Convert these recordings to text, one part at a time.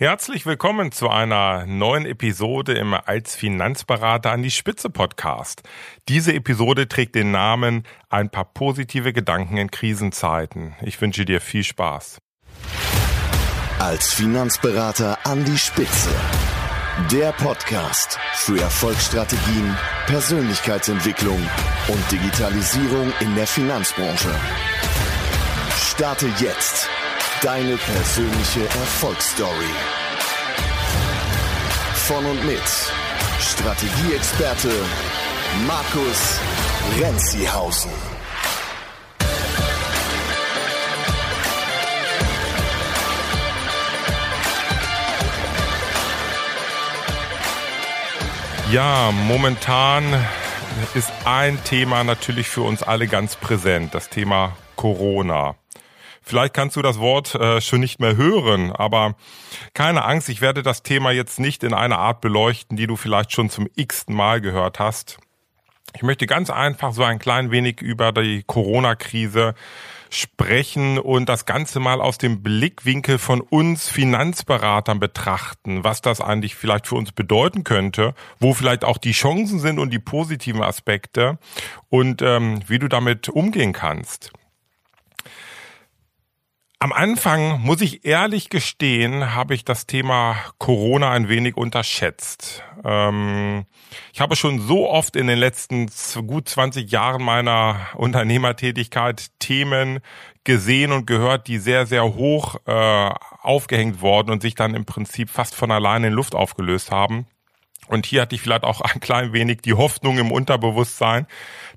Herzlich willkommen zu einer neuen Episode im Als Finanzberater an die Spitze Podcast. Diese Episode trägt den Namen Ein paar positive Gedanken in Krisenzeiten. Ich wünsche dir viel Spaß. Als Finanzberater an die Spitze. Der Podcast für Erfolgsstrategien, Persönlichkeitsentwicklung und Digitalisierung in der Finanzbranche. Starte jetzt Deine persönliche Erfolgsstory. Von und mit Strategieexperte Markus Renzihausen. Ja, momentan ist ein Thema natürlich für uns alle ganz präsent, das Thema Corona. Vielleicht kannst du das Wort äh, schon nicht mehr hören, aber keine Angst, ich werde das Thema jetzt nicht in einer Art beleuchten, die du vielleicht schon zum x-ten Mal gehört hast. Ich möchte ganz einfach so ein klein wenig über die Corona-Krise sprechen und das Ganze mal aus dem Blickwinkel von uns Finanzberatern betrachten, was das eigentlich vielleicht für uns bedeuten könnte, wo vielleicht auch die Chancen sind und die positiven Aspekte und ähm, wie du damit umgehen kannst. Am Anfang, muss ich ehrlich gestehen, habe ich das Thema Corona ein wenig unterschätzt. Ähm, ich habe schon so oft in den letzten gut 20 Jahren meiner Unternehmertätigkeit Themen gesehen und gehört, die sehr, sehr hoch äh, aufgehängt worden und sich dann im Prinzip fast von alleine in Luft aufgelöst haben. Und hier hatte ich vielleicht auch ein klein wenig die Hoffnung im Unterbewusstsein,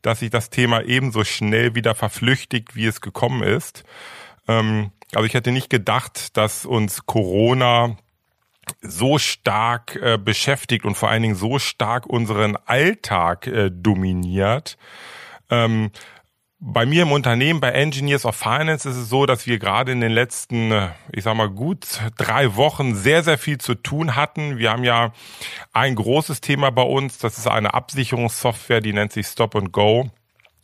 dass sich das Thema ebenso schnell wieder verflüchtigt, wie es gekommen ist. Ähm, also ich hätte nicht gedacht, dass uns Corona so stark äh, beschäftigt und vor allen Dingen so stark unseren Alltag äh, dominiert. Ähm, bei mir im Unternehmen, bei Engineers of Finance, ist es so, dass wir gerade in den letzten, äh, ich sag mal, gut drei Wochen sehr, sehr viel zu tun hatten. Wir haben ja ein großes Thema bei uns. Das ist eine Absicherungssoftware, die nennt sich Stop and Go.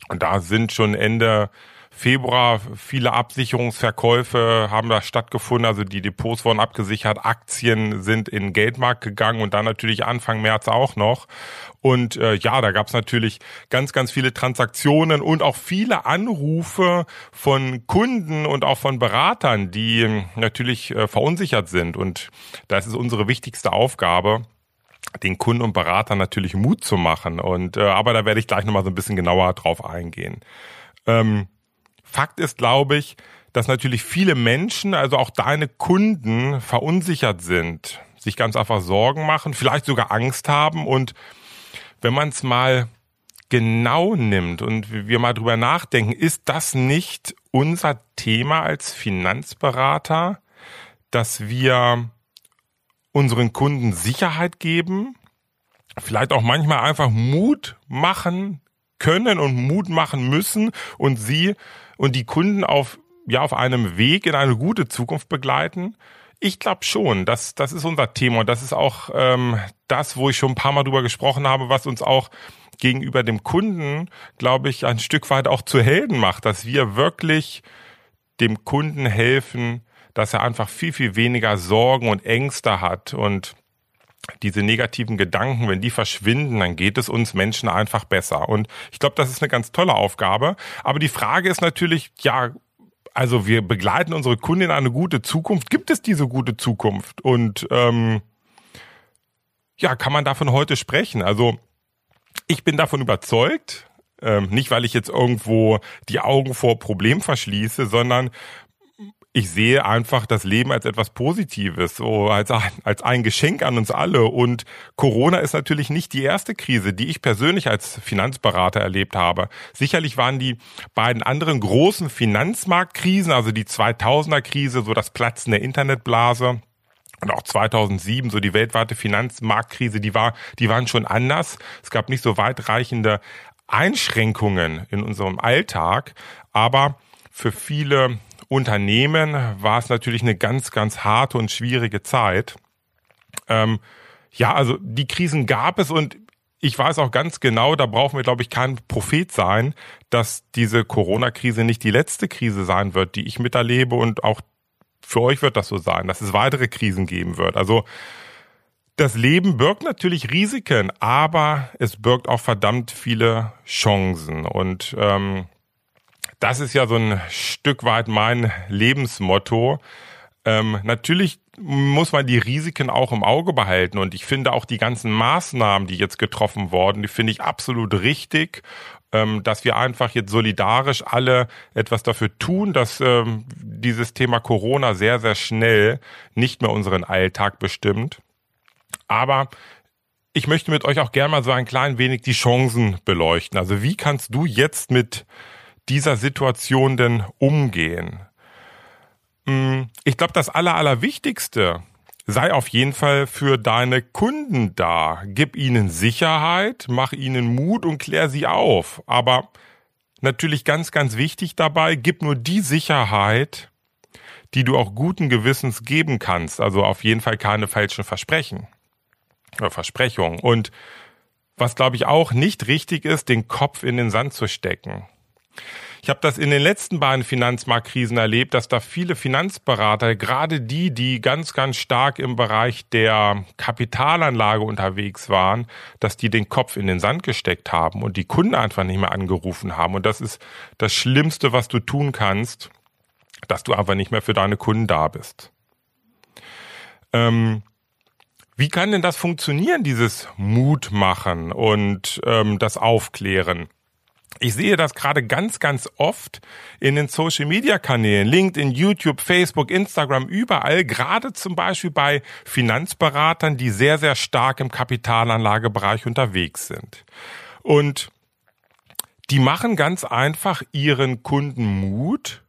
Und da sind schon Ende Februar viele Absicherungsverkäufe haben da stattgefunden, also die Depots wurden abgesichert, Aktien sind in Geldmarkt gegangen und dann natürlich Anfang März auch noch. Und äh, ja, da gab es natürlich ganz, ganz viele Transaktionen und auch viele Anrufe von Kunden und auch von Beratern, die äh, natürlich äh, verunsichert sind. Und das ist unsere wichtigste Aufgabe den Kunden und Beratern natürlich Mut zu machen. Und äh, aber da werde ich gleich nochmal so ein bisschen genauer drauf eingehen. Ähm, Fakt ist, glaube ich, dass natürlich viele Menschen, also auch deine Kunden, verunsichert sind, sich ganz einfach Sorgen machen, vielleicht sogar Angst haben. Und wenn man es mal genau nimmt und wir mal drüber nachdenken, ist das nicht unser Thema als Finanzberater, dass wir unseren Kunden Sicherheit geben, vielleicht auch manchmal einfach Mut machen können und Mut machen müssen und sie und die Kunden auf, ja, auf einem Weg in eine gute Zukunft begleiten? Ich glaube schon, das, das ist unser Thema und das ist auch ähm, das, wo ich schon ein paar Mal drüber gesprochen habe, was uns auch gegenüber dem Kunden, glaube ich, ein Stück weit auch zu Helden macht, dass wir wirklich dem Kunden helfen, dass er einfach viel, viel weniger Sorgen und Ängste hat und diese negativen Gedanken, wenn die verschwinden, dann geht es uns Menschen einfach besser. Und ich glaube, das ist eine ganz tolle Aufgabe. Aber die Frage ist natürlich, ja, also wir begleiten unsere Kunden in eine gute Zukunft. Gibt es diese gute Zukunft? Und ähm, ja, kann man davon heute sprechen? Also ich bin davon überzeugt, ähm, nicht weil ich jetzt irgendwo die Augen vor Problem verschließe, sondern ich sehe einfach das Leben als etwas Positives, so als, als ein Geschenk an uns alle. Und Corona ist natürlich nicht die erste Krise, die ich persönlich als Finanzberater erlebt habe. Sicherlich waren die beiden anderen großen Finanzmarktkrisen, also die 2000er Krise, so das Platzen der Internetblase, und auch 2007 so die weltweite Finanzmarktkrise, die war, die waren schon anders. Es gab nicht so weitreichende Einschränkungen in unserem Alltag, aber für viele Unternehmen war es natürlich eine ganz, ganz harte und schwierige Zeit. Ähm, ja, also die Krisen gab es und ich weiß auch ganz genau, da brauchen wir, glaube ich, kein Prophet sein, dass diese Corona-Krise nicht die letzte Krise sein wird, die ich miterlebe und auch für euch wird das so sein, dass es weitere Krisen geben wird. Also das Leben birgt natürlich Risiken, aber es birgt auch verdammt viele Chancen. Und ähm, das ist ja so ein Stück weit mein Lebensmotto. Ähm, natürlich muss man die Risiken auch im Auge behalten. Und ich finde auch die ganzen Maßnahmen, die jetzt getroffen wurden, die finde ich absolut richtig, ähm, dass wir einfach jetzt solidarisch alle etwas dafür tun, dass ähm, dieses Thema Corona sehr, sehr schnell nicht mehr unseren Alltag bestimmt. Aber ich möchte mit euch auch gerne mal so ein klein wenig die Chancen beleuchten. Also wie kannst du jetzt mit dieser Situation denn umgehen? Mm, ich glaube, das Aller, Allerwichtigste sei auf jeden Fall für deine Kunden da. Gib ihnen Sicherheit, mach ihnen Mut und klär sie auf. Aber natürlich ganz, ganz wichtig dabei, gib nur die Sicherheit, die du auch guten Gewissens geben kannst. Also auf jeden Fall keine falschen Versprechen oder Versprechungen. Und was glaube ich auch nicht richtig ist, den Kopf in den Sand zu stecken. Ich habe das in den letzten beiden Finanzmarktkrisen erlebt, dass da viele Finanzberater, gerade die, die ganz, ganz stark im Bereich der Kapitalanlage unterwegs waren, dass die den Kopf in den Sand gesteckt haben und die Kunden einfach nicht mehr angerufen haben. Und das ist das Schlimmste, was du tun kannst, dass du einfach nicht mehr für deine Kunden da bist. Ähm, wie kann denn das funktionieren, dieses Mut machen und ähm, das Aufklären? Ich sehe das gerade ganz, ganz oft in den Social-Media-Kanälen, LinkedIn, YouTube, Facebook, Instagram, überall, gerade zum Beispiel bei Finanzberatern, die sehr, sehr stark im Kapitalanlagebereich unterwegs sind. Und die machen ganz einfach ihren Kunden Mut,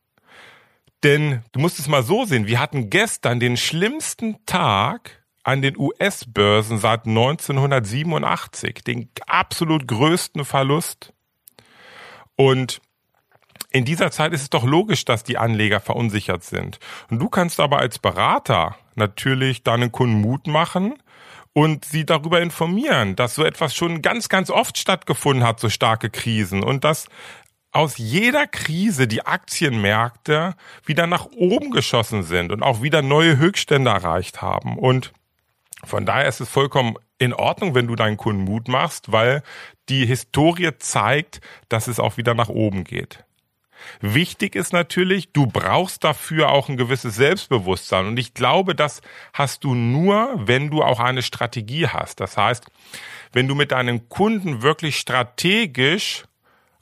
denn du musst es mal so sehen, wir hatten gestern den schlimmsten Tag an den US-Börsen seit 1987, den absolut größten Verlust und in dieser Zeit ist es doch logisch, dass die Anleger verunsichert sind. Und du kannst aber als Berater natürlich deinen Kunden Mut machen und sie darüber informieren, dass so etwas schon ganz, ganz oft stattgefunden hat, so starke Krisen und dass aus jeder Krise die Aktienmärkte wieder nach oben geschossen sind und auch wieder neue Höchststände erreicht haben. Und von daher ist es vollkommen in Ordnung, wenn du deinen Kunden Mut machst, weil die Historie zeigt, dass es auch wieder nach oben geht. Wichtig ist natürlich, du brauchst dafür auch ein gewisses Selbstbewusstsein. Und ich glaube, das hast du nur, wenn du auch eine Strategie hast. Das heißt, wenn du mit deinen Kunden wirklich strategisch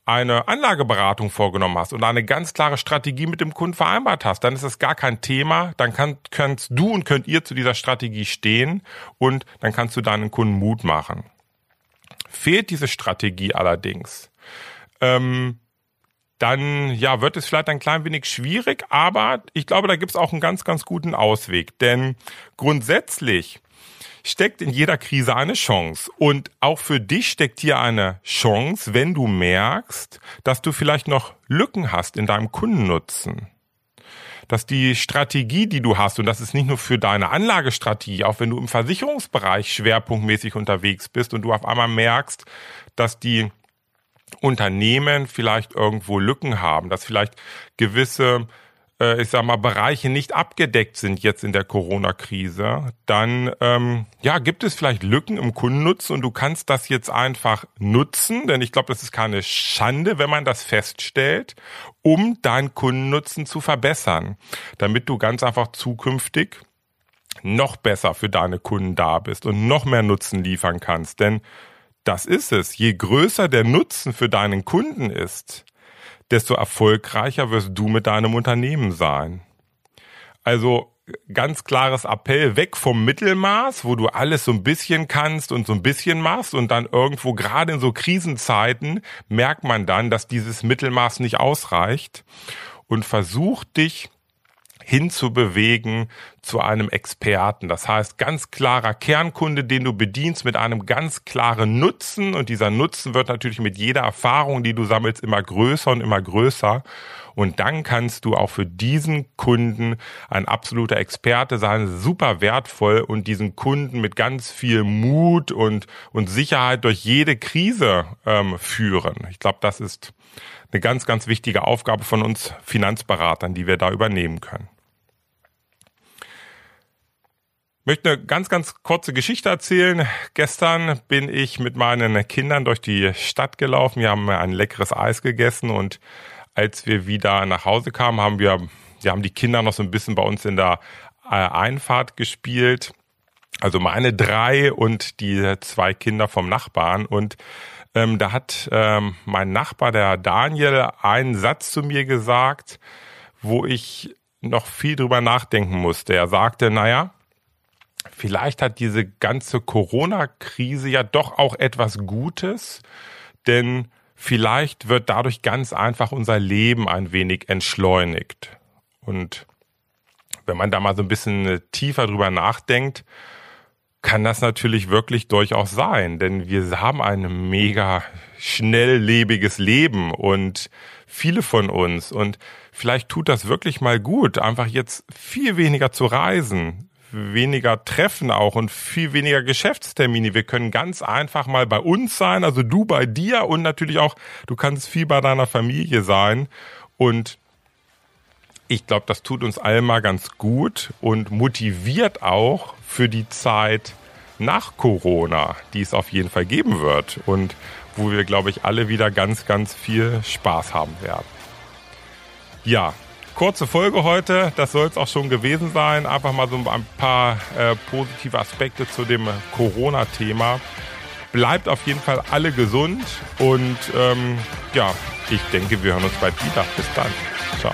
eine Anlageberatung vorgenommen hast und eine ganz klare Strategie mit dem Kunden vereinbart hast, dann ist es gar kein Thema. Dann kann, kannst du und könnt ihr zu dieser Strategie stehen und dann kannst du deinen Kunden Mut machen. Fehlt diese Strategie allerdings, ähm, dann ja wird es vielleicht ein klein wenig schwierig, aber ich glaube, da gibt es auch einen ganz, ganz guten Ausweg. Denn grundsätzlich steckt in jeder Krise eine Chance. Und auch für dich steckt hier eine Chance, wenn du merkst, dass du vielleicht noch Lücken hast in deinem Kundennutzen. Dass die Strategie, die du hast, und das ist nicht nur für deine Anlagestrategie, auch wenn du im Versicherungsbereich schwerpunktmäßig unterwegs bist und du auf einmal merkst, dass die Unternehmen vielleicht irgendwo Lücken haben, dass vielleicht gewisse äh, ich sag mal, Bereiche nicht abgedeckt sind jetzt in der Corona-Krise, dann ähm, ja, gibt es vielleicht Lücken im Kundennutzen und du kannst das jetzt einfach nutzen, denn ich glaube, das ist keine Schande, wenn man das feststellt, um deinen Kundennutzen zu verbessern, damit du ganz einfach zukünftig noch besser für deine Kunden da bist und noch mehr Nutzen liefern kannst. Denn das ist es. Je größer der Nutzen für deinen Kunden ist, desto erfolgreicher wirst du mit deinem Unternehmen sein. Also ganz klares Appell, weg vom Mittelmaß, wo du alles so ein bisschen kannst und so ein bisschen machst und dann irgendwo gerade in so Krisenzeiten merkt man dann, dass dieses Mittelmaß nicht ausreicht und versuch dich hinzubewegen zu einem Experten. Das heißt, ganz klarer Kernkunde, den du bedienst mit einem ganz klaren Nutzen und dieser Nutzen wird natürlich mit jeder Erfahrung, die du sammelst, immer größer und immer größer. Und dann kannst du auch für diesen Kunden ein absoluter Experte sein, super wertvoll und diesen Kunden mit ganz viel Mut und, und Sicherheit durch jede Krise ähm, führen. Ich glaube, das ist eine ganz, ganz wichtige Aufgabe von uns Finanzberatern, die wir da übernehmen können. Möchte eine ganz, ganz kurze Geschichte erzählen. Gestern bin ich mit meinen Kindern durch die Stadt gelaufen. Wir haben ein leckeres Eis gegessen und als wir wieder nach Hause kamen, haben wir, wir haben die Kinder noch so ein bisschen bei uns in der äh, Einfahrt gespielt. Also meine drei und die zwei Kinder vom Nachbarn und ähm, da hat ähm, mein Nachbar, der Daniel, einen Satz zu mir gesagt, wo ich noch viel drüber nachdenken musste. Er sagte, naja, vielleicht hat diese ganze Corona-Krise ja doch auch etwas Gutes, denn vielleicht wird dadurch ganz einfach unser Leben ein wenig entschleunigt. Und wenn man da mal so ein bisschen tiefer drüber nachdenkt, kann das natürlich wirklich durchaus sein, denn wir haben ein mega schnelllebiges Leben und viele von uns und vielleicht tut das wirklich mal gut, einfach jetzt viel weniger zu reisen, weniger Treffen auch und viel weniger Geschäftstermine. Wir können ganz einfach mal bei uns sein, also du bei dir und natürlich auch, du kannst viel bei deiner Familie sein und ich glaube, das tut uns allen mal ganz gut und motiviert auch für die Zeit nach Corona, die es auf jeden Fall geben wird und wo wir, glaube ich, alle wieder ganz, ganz viel Spaß haben werden. Ja, kurze Folge heute, das soll es auch schon gewesen sein. Einfach mal so ein paar äh, positive Aspekte zu dem Corona-Thema. Bleibt auf jeden Fall alle gesund und ähm, ja, ich denke, wir hören uns bald wieder. Bis dann. Ciao.